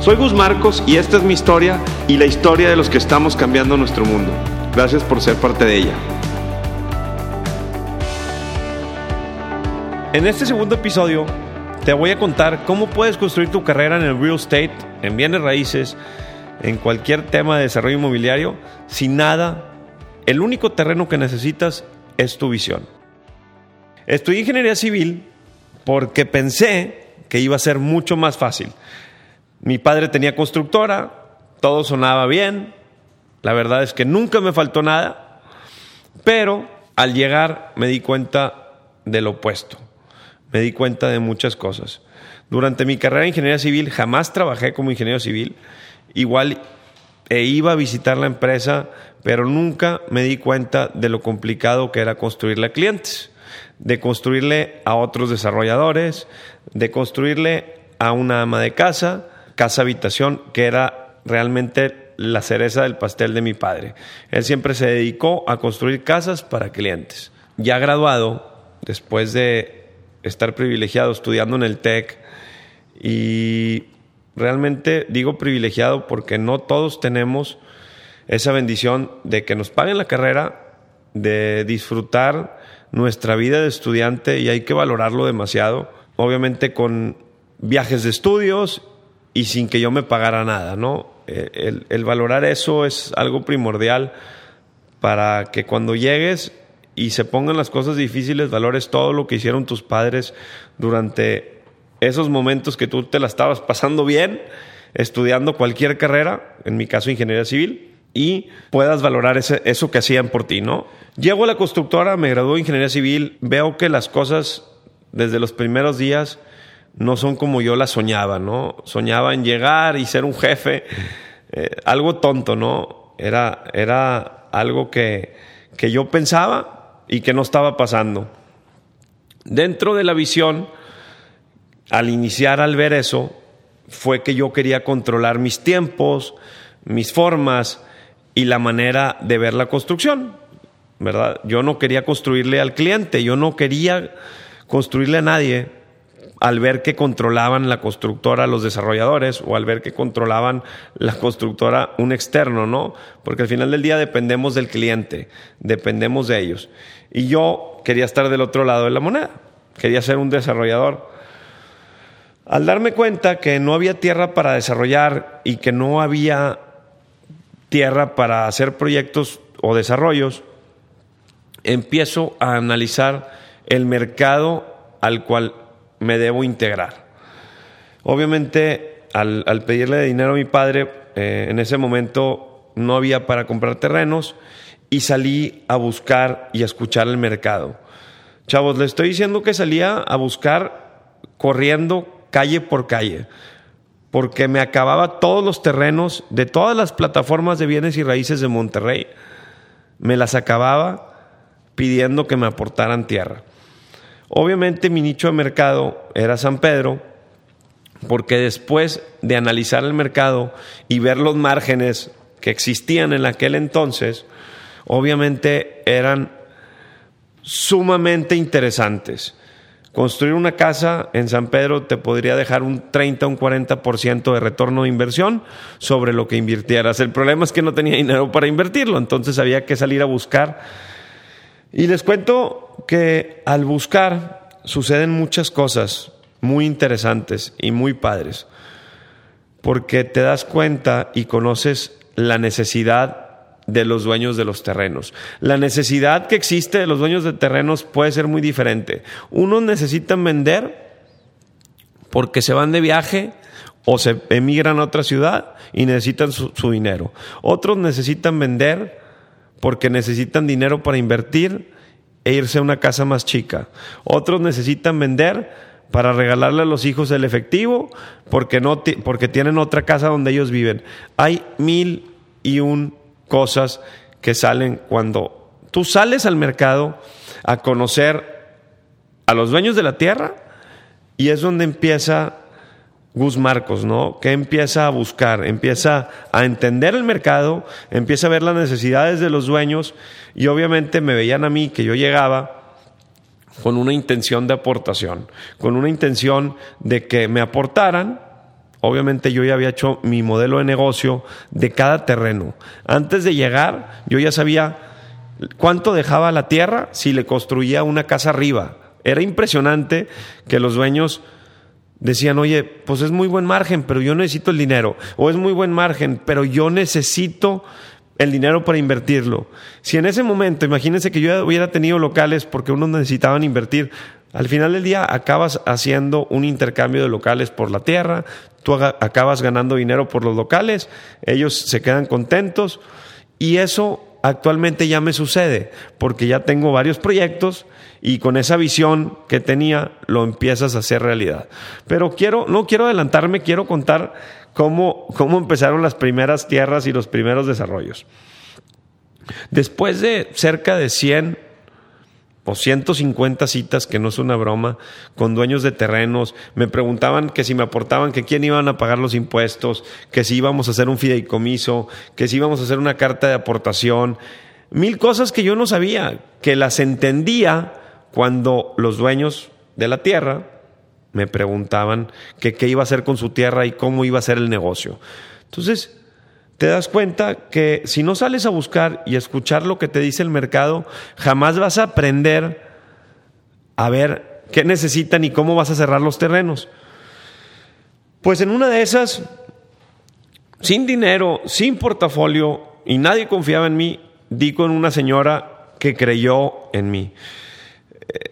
Soy Gus Marcos y esta es mi historia y la historia de los que estamos cambiando nuestro mundo. Gracias por ser parte de ella. En este segundo episodio te voy a contar cómo puedes construir tu carrera en el real estate, en bienes raíces, en cualquier tema de desarrollo inmobiliario, sin nada. El único terreno que necesitas es tu visión. Estudié ingeniería civil porque pensé que iba a ser mucho más fácil. Mi padre tenía constructora, todo sonaba bien, la verdad es que nunca me faltó nada, pero al llegar me di cuenta del opuesto, me di cuenta de muchas cosas. Durante mi carrera de ingeniería civil jamás trabajé como ingeniero civil, igual e iba a visitar la empresa, pero nunca me di cuenta de lo complicado que era construirle a clientes, de construirle a otros desarrolladores, de construirle a una ama de casa, casa habitación, que era realmente la cereza del pastel de mi padre. Él siempre se dedicó a construir casas para clientes. Ya graduado, después de estar privilegiado estudiando en el TEC, y realmente digo privilegiado porque no todos tenemos esa bendición de que nos paguen la carrera, de disfrutar nuestra vida de estudiante y hay que valorarlo demasiado. Obviamente con viajes de estudios y sin que yo me pagara nada, ¿no? Eh, el, valorar eso es algo primordial para que cuando llegues y se pongan las cosas difíciles, valores todo lo que hicieron tus padres durante esos momentos que tú te la estabas pasando bien, estudiando cualquier carrera, en mi caso ingeniería civil, y puedas valorar ese, eso que hacían por ti, ¿no? Llego a la constructora, me graduó en ingeniería civil, veo que las cosas desde los primeros días no son como yo las soñaba, ¿no? Soñaba en llegar y ser un jefe, eh, algo tonto, ¿no? Era, era algo que, que yo pensaba y que no estaba pasando. Dentro de la visión, al iniciar, al ver eso, fue que yo quería controlar mis tiempos, mis formas y la manera de ver la construcción, ¿verdad? Yo no quería construirle al cliente, yo no quería construirle a nadie al ver que controlaban la constructora los desarrolladores o al ver que controlaban la constructora un externo, ¿no? Porque al final del día dependemos del cliente, dependemos de ellos. Y yo quería estar del otro lado de la moneda, quería ser un desarrollador. Al darme cuenta que no había tierra para desarrollar y que no había tierra para hacer proyectos o desarrollos, empiezo a analizar el mercado al cual me debo integrar. Obviamente, al, pedirle dinero a mi padre, eh, en ese momento no había para comprar terrenos y salí a buscar y a escuchar el mercado. Chavos, le estoy diciendo que salía a buscar corriendo calle por calle, porque me acababa todos los terrenos de todas las plataformas de bienes y raíces de Monterrey. Me las acababa pidiendo que me aportaran tierra. Obviamente mi nicho de mercado era San Pedro, porque después de analizar el mercado y ver los márgenes que existían en aquel entonces, obviamente eran sumamente interesantes. Construir una casa en San Pedro te podría dejar un 30 o un 40% de retorno de inversión sobre lo que invirtieras. El problema es que no tenía dinero para invertirlo, entonces había que salir a buscar y les cuento que al buscar suceden muchas cosas muy interesantes y muy padres, porque te das cuenta y conoces la necesidad de los dueños de los terrenos. La necesidad que existe de los dueños de terrenos puede ser muy diferente. Unos necesitan vender porque se van de viaje o se emigran a otra ciudad y necesitan su, su dinero. Otros necesitan vender porque necesitan dinero para invertir e irse a una casa más chica. Otros necesitan vender para regalarle a los hijos el efectivo porque, no porque tienen otra casa donde ellos viven. Hay mil y un cosas que salen cuando tú sales al mercado a conocer a los dueños de la tierra y es donde empieza Gus Marcos, ¿no? Que empieza a buscar, empieza a entender el mercado, empieza a ver las necesidades de los dueños y obviamente me veían a mí que yo llegaba con una intención de aportación, con una intención de que me aportaran. Obviamente yo ya había hecho mi modelo de negocio de cada terreno. Antes de llegar, yo ya sabía cuánto dejaba la tierra si le construía una casa arriba. Era impresionante que los dueños decían, oye, pues es muy buen margen, pero yo necesito el dinero. O es muy buen margen, pero yo necesito el dinero para invertirlo. Si en ese momento, imagínense que yo hubiera tenido locales porque unos necesitaban invertir, al final del día acabas haciendo un intercambio de locales por la tierra, tú acabas ganando dinero por los locales, ellos se quedan contentos y eso actualmente ya me sucede porque ya tengo varios proyectos y con esa visión que tenía lo empiezas a hacer realidad. Pero quiero, no quiero adelantarme, quiero contar cómo, cómo empezaron las primeras tierras y los primeros desarrollos. Después de cerca de 100 o 150 citas, que no es una broma, con dueños de terrenos, me preguntaban que si me aportaban, que quién iban a pagar los impuestos, que si íbamos a hacer un fideicomiso, que si íbamos a hacer una carta de aportación, mil cosas que yo no sabía, que las entendía cuando los dueños de la tierra me preguntaban que qué iba a hacer con su tierra y cómo iba a ser el negocio. Entonces, te das cuenta que si no sales a buscar y escuchar lo que te dice el mercado, jamás vas a aprender a ver qué necesitan y cómo vas a cerrar los terrenos. Pues en una de esas, sin dinero, sin portafolio y nadie confiaba en mí, di con una señora que creyó en mí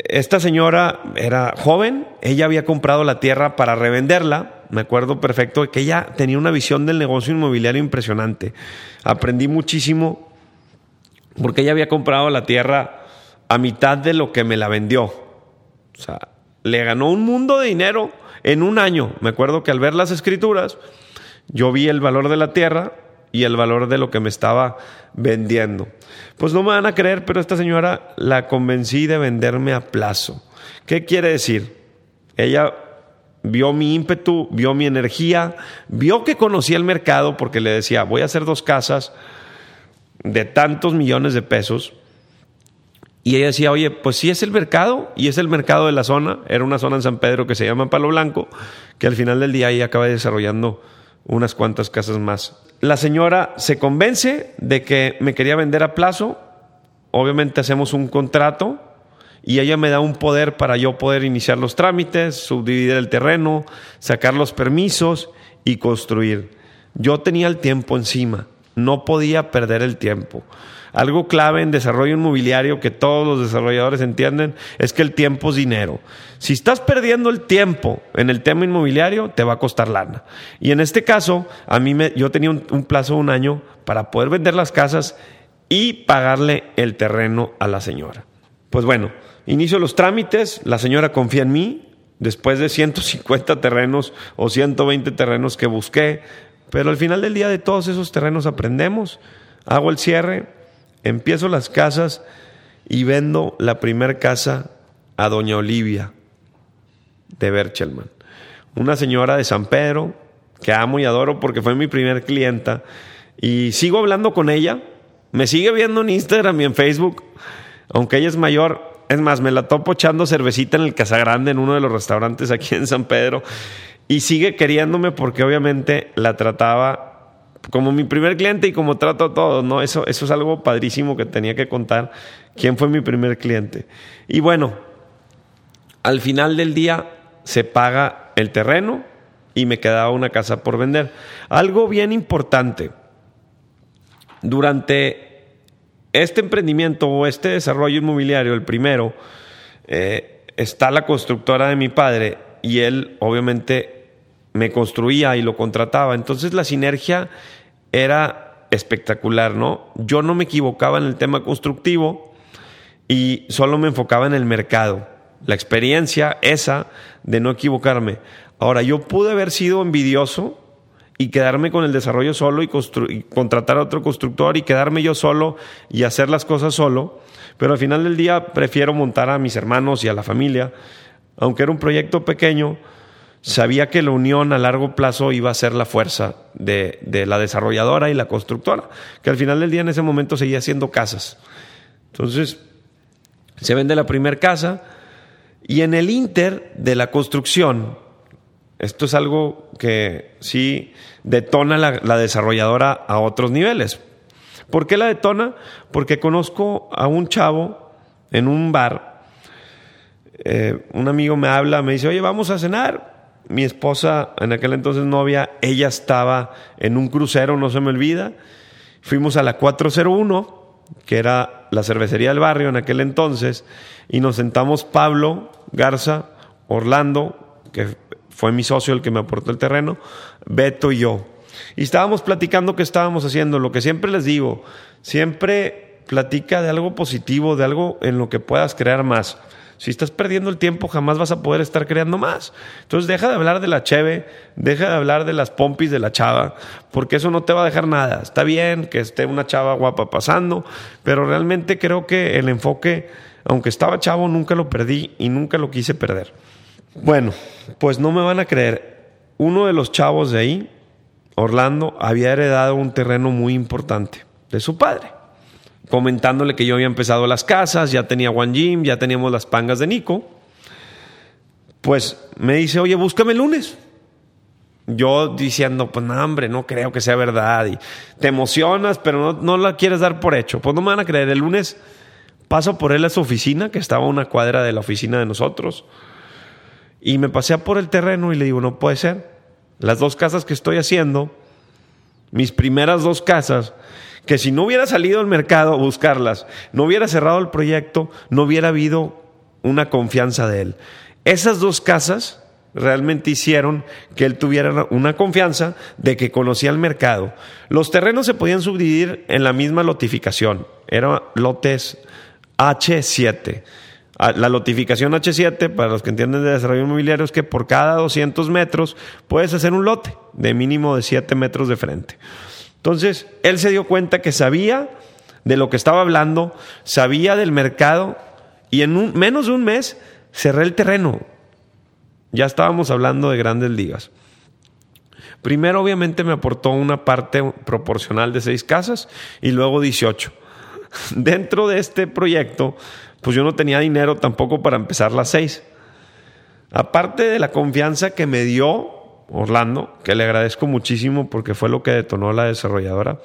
esta señora era joven, ella había comprado la tierra para revenderla, me acuerdo perfecto que ella tenía una visión del negocio inmobiliario impresionante. Aprendí muchísimo porque ella había comprado la tierra a mitad de lo que me la vendió. O sea, le ganó un mundo de dinero en un año. Me acuerdo que al ver las escrituras, yo vi el valor de la tierra y el valor de lo que me estaba vendiendo. Pues no me van a creer, pero esta señora la convencí de venderme a plazo. ¿Qué quiere decir? Ella vio mi ímpetu, vio mi energía, vio que conocía el mercado porque le decía, voy a hacer dos casas de tantos millones de pesos. Y ella decía, oye, pues sí es el mercado y es el mercado de la zona. Era una zona en San Pedro que se llama Palo Blanco, que al final del día ahí acaba desarrollando unas cuantas casas más. La señora se convence de que me quería vender a plazo. Obviamente hacemos un contrato y ella me da un poder para yo poder iniciar los trámites, subdividir el terreno, sacar los permisos y construir. Yo tenía el tiempo encima, no podía perder el tiempo. Algo clave en desarrollo inmobiliario que todos los desarrolladores entienden es que el tiempo es dinero. Si estás perdiendo el tiempo en el tema inmobiliario, te va a costar lana. Y en este caso, a mí me, yo tenía un, un plazo de un año para poder vender las casas y pagarle el terreno a la señora. Pues bueno, inicio los trámites, la señora confía en mí, después de 150 terrenos o 120 terrenos que busqué, pero al final del día de todos esos terrenos aprendemos, hago el cierre, empiezo las casas y vendo la primera casa a doña Olivia de Berchelman. Una señora de San Pedro que amo y adoro porque fue mi primer clienta y sigo hablando con ella. Me sigue viendo en Instagram y en Facebook, aunque ella es mayor. Es más, me la topo echando cervecita en el Casagrande, en uno de los restaurantes aquí en San Pedro, y sigue queriéndome porque obviamente la trataba como mi primer cliente y como trato a todos, ¿no? Eso, eso es algo padrísimo que tenía que contar. ¿Quién fue mi primer cliente? Y bueno, al final del día se paga el terreno y me quedaba una casa por vender. Algo bien importante. Durante este emprendimiento o este desarrollo inmobiliario, el primero, eh, está la constructora de mi padre y él obviamente me construía y lo contrataba. Entonces la sinergia era espectacular, ¿no? Yo no me equivocaba en el tema constructivo y solo me enfocaba en el mercado. La experiencia esa de no equivocarme. Ahora, yo pude haber sido envidioso y quedarme con el desarrollo solo y, y, contratar a otro constructor y quedarme yo solo y hacer las cosas solo. Pero al final del día prefiero montar a mis hermanos y a la familia. Aunque era un proyecto pequeño, sabía que la unión a largo plazo iba a ser la fuerza de, de la desarrolladora y la constructora, que al final del día en ese momento seguía haciendo casas. Entonces, se vende la primera casa y en el inter de la construcción, esto es algo que sí detona la, desarrolladora a otros niveles. ¿Por qué la detona? Porque conozco a un chavo en un bar. Eh, un amigo me habla, me dice, oye, vamos a cenar. Mi esposa, en aquel entonces novia, ella estaba en un crucero, no se me olvida. Fuimos a la 401, que era la cervecería del barrio en aquel entonces, y nos sentamos Pablo Garza, Orlando, que fue mi socio el que me aportó el terreno, Beto y yo. Y estábamos platicando qué estábamos haciendo, lo que siempre les digo, siempre platica de algo positivo, de algo en lo que puedas crear más. Si estás perdiendo el tiempo, jamás vas a poder estar creando más. Entonces deja de hablar de la cheve, deja de hablar de las pompis de la chava, porque eso no te va a dejar nada. Está bien que esté una chava guapa pasando, pero realmente creo que el enfoque, aunque estaba chavo, nunca lo perdí y nunca lo quise perder. Bueno, pues no me van a creer. Uno de los chavos de ahí, Orlando, había heredado un terreno muy importante de su padre. Comentándole que yo había empezado las casas, ya tenía One Gym, ya teníamos las pangas de Nico. Pues me dice, oye, búscame el lunes. Yo diciendo, pues no, hombre, no creo que sea verdad. Y te emocionas, pero no, no la quieres dar por hecho. Pues no me van a creer. El lunes paso por él a su oficina, que estaba a una cuadra de la oficina de nosotros. Y me pasé por el terreno y le digo, no puede ser. Las dos casas que estoy haciendo, mis primeras dos casas, que si no hubiera salido al mercado a buscarlas, no hubiera cerrado el proyecto, no hubiera habido una confianza de él. Esas dos casas realmente hicieron que él tuviera una confianza de que conocía el mercado. Los terrenos se podían subdividir en la misma lotificación, eran lotes H7. Ah, la lotificación H7, para los que entienden de desarrollo inmobiliario, es que por cada 200 metros puedes hacer un lote de mínimo de 7 metros de frente. Entonces, él se dio cuenta que sabía de lo que estaba hablando, sabía del mercado y en menos de un mes cerré el terreno. Ya estábamos hablando de grandes ligas. Primero, obviamente, me aportó una parte proporcional de seis casas y luego 18. Dentro de este proyecto, pues yo no tenía dinero tampoco para empezar las seis. Aparte de la confianza que me dio Orlando, que le agradezco muchísimo porque fue lo que detonó la desarrolladora.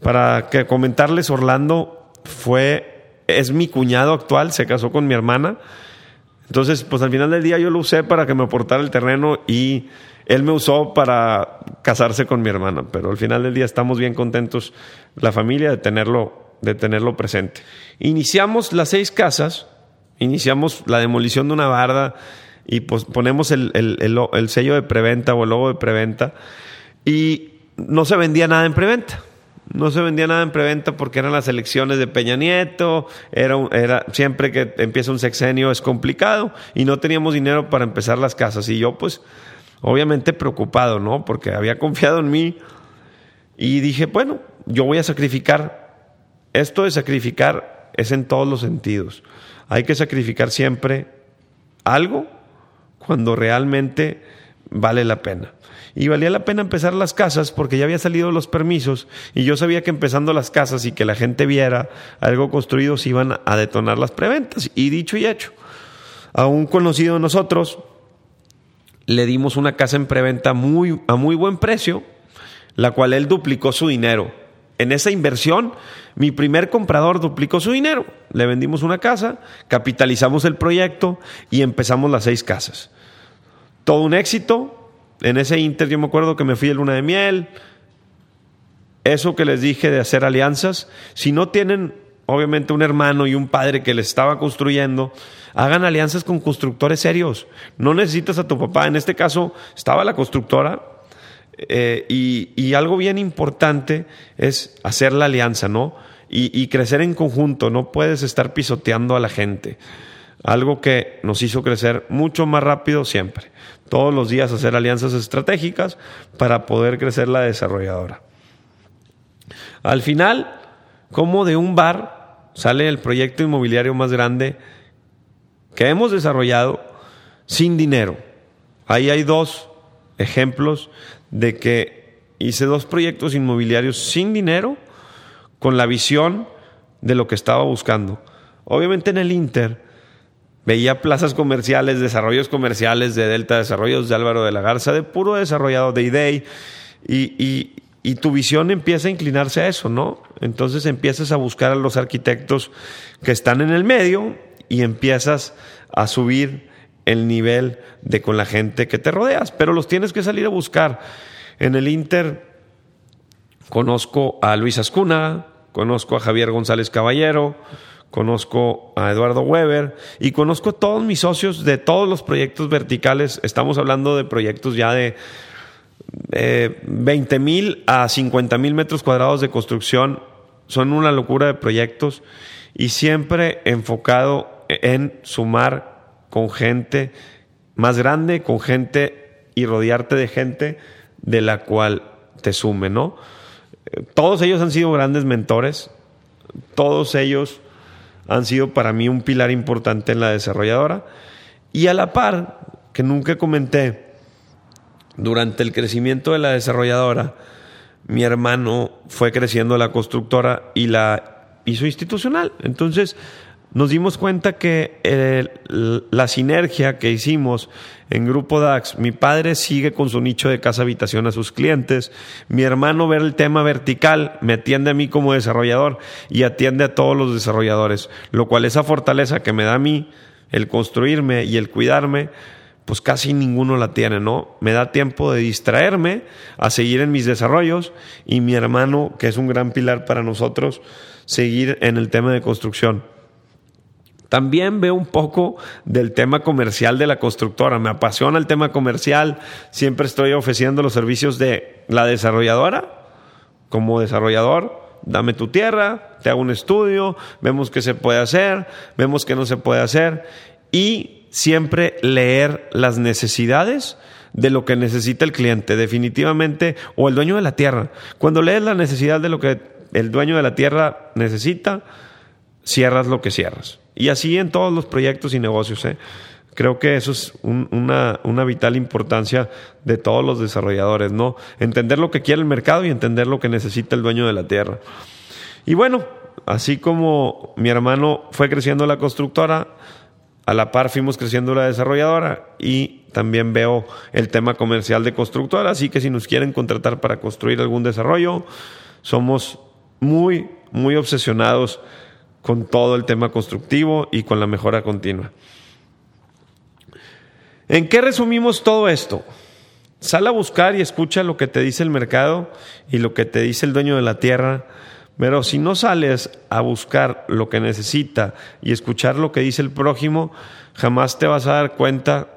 Para que comentarles, Orlando fue, es mi cuñado actual, se casó con mi hermana. Entonces, pues al final del día yo lo usé para que me aportara el terreno y él me usó para casarse con mi hermana. Pero al final del día estamos bien contentos, la familia, de tenerlo de tenerlo presente. Iniciamos las seis casas, iniciamos la demolición de una barda y pues ponemos el, sello de preventa o el logo de preventa y no se vendía nada en preventa. No se vendía nada en preventa porque eran las elecciones de Peña Nieto, era, era siempre que empieza un sexenio es complicado y no teníamos dinero para empezar las casas. Y yo pues obviamente preocupado, ¿no? Porque había confiado en mí y dije, bueno, yo voy a sacrificar esto de sacrificar es en todos los sentidos. Hay que sacrificar siempre algo cuando realmente vale la pena. Y valía la pena empezar las casas porque ya había salido los permisos y yo sabía que empezando las casas y que la gente viera algo construido se iban a detonar las preventas. Y dicho y hecho, a un conocido de nosotros le dimos una casa en preventa muy, a muy buen precio, la cual él duplicó su dinero en esa inversión, mi primer comprador duplicó su dinero. Le vendimos una casa, capitalizamos el proyecto y empezamos las seis casas. Todo un éxito. En ese inter yo me acuerdo que me fui a luna de miel. Eso que les dije de hacer alianzas. Si no tienen, obviamente, un hermano y un padre que les estaba construyendo, hagan alianzas con constructores serios. No necesitas a tu papá. En este caso, estaba la constructora, eh, y, algo bien importante es hacer la alianza, ¿no? Y, crecer en conjunto, no puedes estar pisoteando a la gente. algo que nos hizo crecer mucho más rápido siempre. Todos los días hacer alianzas estratégicas para poder crecer la desarrolladora. Al final, como de un bar sale el proyecto inmobiliario más grande que hemos desarrollado sin dinero. Ahí hay dos ejemplos de que hice dos proyectos inmobiliarios sin dinero con la visión de lo que estaba buscando. Obviamente en el Inter veía plazas comerciales, desarrollos comerciales de Delta, desarrollos de Álvaro de la Garza, de puro desarrollado de IDEI, y, y, tu visión empieza a inclinarse a eso, ¿no? Entonces empiezas a buscar a los arquitectos que están en el medio y empiezas a subir el nivel de con la gente que te rodeas, pero los tienes que salir a buscar. En el Inter conozco a Luis Ascuna, conozco a Javier González Caballero, conozco a Eduardo Weber y conozco a todos mis socios de todos los proyectos verticales. Estamos hablando de proyectos ya de 20 mil a 50 mil metros cuadrados de construcción. Son una locura de proyectos y siempre enfocado en sumar con gente más grande, con gente y rodearte de gente de la cual te sume, ¿no? Todos ellos han sido grandes mentores, todos ellos han sido para mí un pilar importante en la desarrolladora. Y a la par, que nunca comenté, durante el crecimiento de la desarrolladora, mi hermano fue creciendo la constructora y la hizo institucional. Entonces, nos dimos cuenta que eh, la sinergia que hicimos en Grupo DAX, mi padre sigue con su nicho de casa habitación a sus clientes, mi hermano ve el tema vertical, me atiende a mí como desarrollador y atiende a todos los desarrolladores, lo cual esa fortaleza que me da a mí, el construirme y el cuidarme, pues casi ninguno la tiene, ¿no? Me da tiempo de distraerme, a seguir en mis desarrollos y mi hermano, que es un gran pilar para nosotros, seguir en el tema de construcción. También veo un poco del tema comercial de la constructora. Me apasiona el tema comercial. Siempre estoy ofreciendo los servicios de la desarrolladora. Como desarrollador, dame tu tierra, te hago un estudio, vemos qué se puede hacer, vemos qué no se puede hacer. Y siempre leer las necesidades de lo que necesita el cliente, definitivamente, o el dueño de la tierra. Cuando lees la necesidad de lo que el dueño de la tierra necesita, cierras lo que cierras. Y así en todos los proyectos y negocios. ¿eh? Creo que eso es una, una, vital importancia de todos los desarrolladores, ¿no? Entender lo que quiere el mercado y entender lo que necesita el dueño de la tierra. Y bueno, así como mi hermano fue creciendo la constructora, a la par fuimos creciendo la desarrolladora y también veo el tema comercial de constructora, así que si nos quieren contratar para construir algún desarrollo, somos muy, muy obsesionados con todo el tema constructivo y con la mejora continua. ¿En qué resumimos todo esto? Sal a buscar y escucha lo que te dice el mercado y lo que te dice el dueño de la tierra. Pero si no sales a buscar lo que necesita y escuchar lo que dice el prójimo, jamás te vas a dar cuenta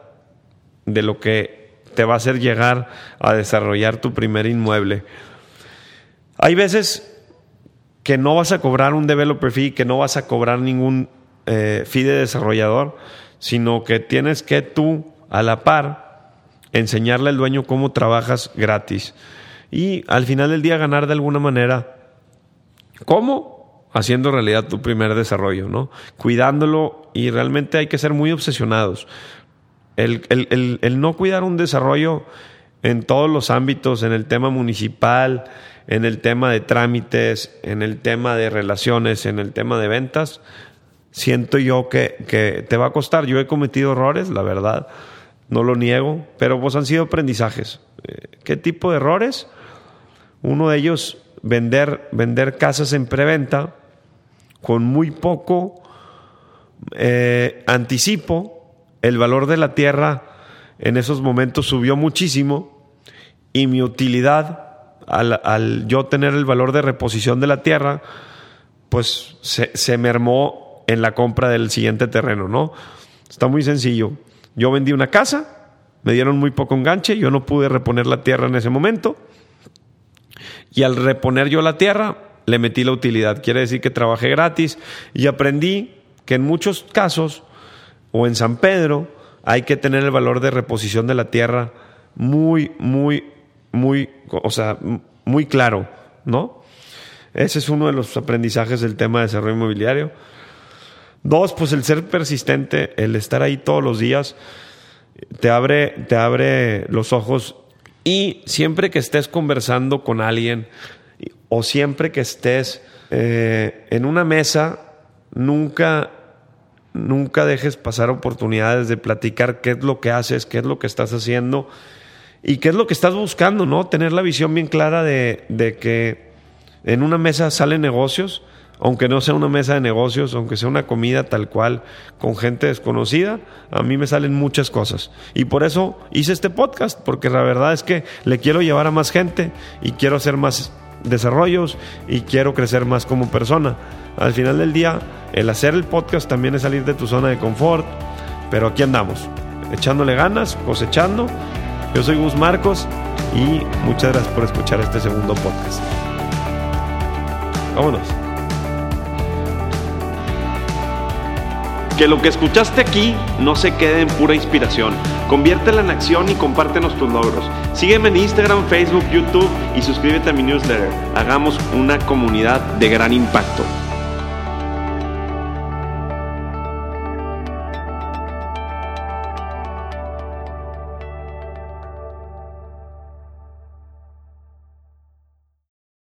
de lo que te va a hacer llegar a desarrollar tu primer inmueble. Hay veces que no vas a cobrar un developer fee, que no vas a cobrar ningún eh, fee de desarrollador, sino que tienes que tú, a la par, enseñarle al dueño cómo trabajas gratis. Y al final del día ganar de alguna manera. ¿Cómo? Haciendo realidad tu primer desarrollo, ¿no? Cuidándolo y realmente hay que ser muy obsesionados. El, el no cuidar un desarrollo en todos los ámbitos, en el tema municipal, en el tema de trámites, en el tema de relaciones, en el tema de ventas, siento yo que, te va a costar. Yo he cometido errores, la verdad, no lo niego, pero pues han sido aprendizajes. Eh, ¿Qué tipo de errores? Uno de ellos, vender, vender casas en preventa con muy poco eh, anticipo. El valor de la tierra en esos momentos subió muchísimo y mi utilidad al, yo tener el valor de reposición de la tierra, pues se, se mermó en la compra del siguiente terreno, ¿no? Está muy sencillo. Yo vendí una casa, me dieron muy poco enganche, yo no pude reponer la tierra en ese momento. Y al reponer yo la tierra, le metí la utilidad. Quiere decir que trabajé gratis y aprendí que en muchos casos o en San Pedro, hay que tener el valor de reposición de la tierra muy, muy, muy, o sea, muy claro, ¿no? Ese es uno de los aprendizajes del tema de desarrollo inmobiliario. Dos, pues el ser persistente, el estar ahí todos los días, te abre, te abre los ojos y siempre que estés conversando con alguien o siempre que estés eh, en una mesa, nunca, nunca dejes pasar oportunidades de platicar qué es lo que haces, qué es lo que estás haciendo y qué es lo que estás buscando, ¿no? Tener la visión bien clara de, que en una mesa salen negocios aunque no sea una mesa de negocios, aunque sea una comida tal cual con gente desconocida, a mí me salen muchas cosas. Y por eso hice este podcast, porque la verdad es que le quiero llevar a más gente y quiero hacer más desarrollos y quiero crecer más como persona. Al final del día, el hacer el podcast también es salir de tu zona de confort, pero aquí andamos, echándole ganas, cosechando. Yo soy Gus Marcos y muchas gracias por escuchar este segundo podcast. Vámonos. Que lo que escuchaste aquí no se quede en pura inspiración. Conviértela en acción y compártenos tus logros. Sígueme en Instagram, Facebook, YouTube y suscríbete a mi newsletter. Hagamos una comunidad de gran impacto.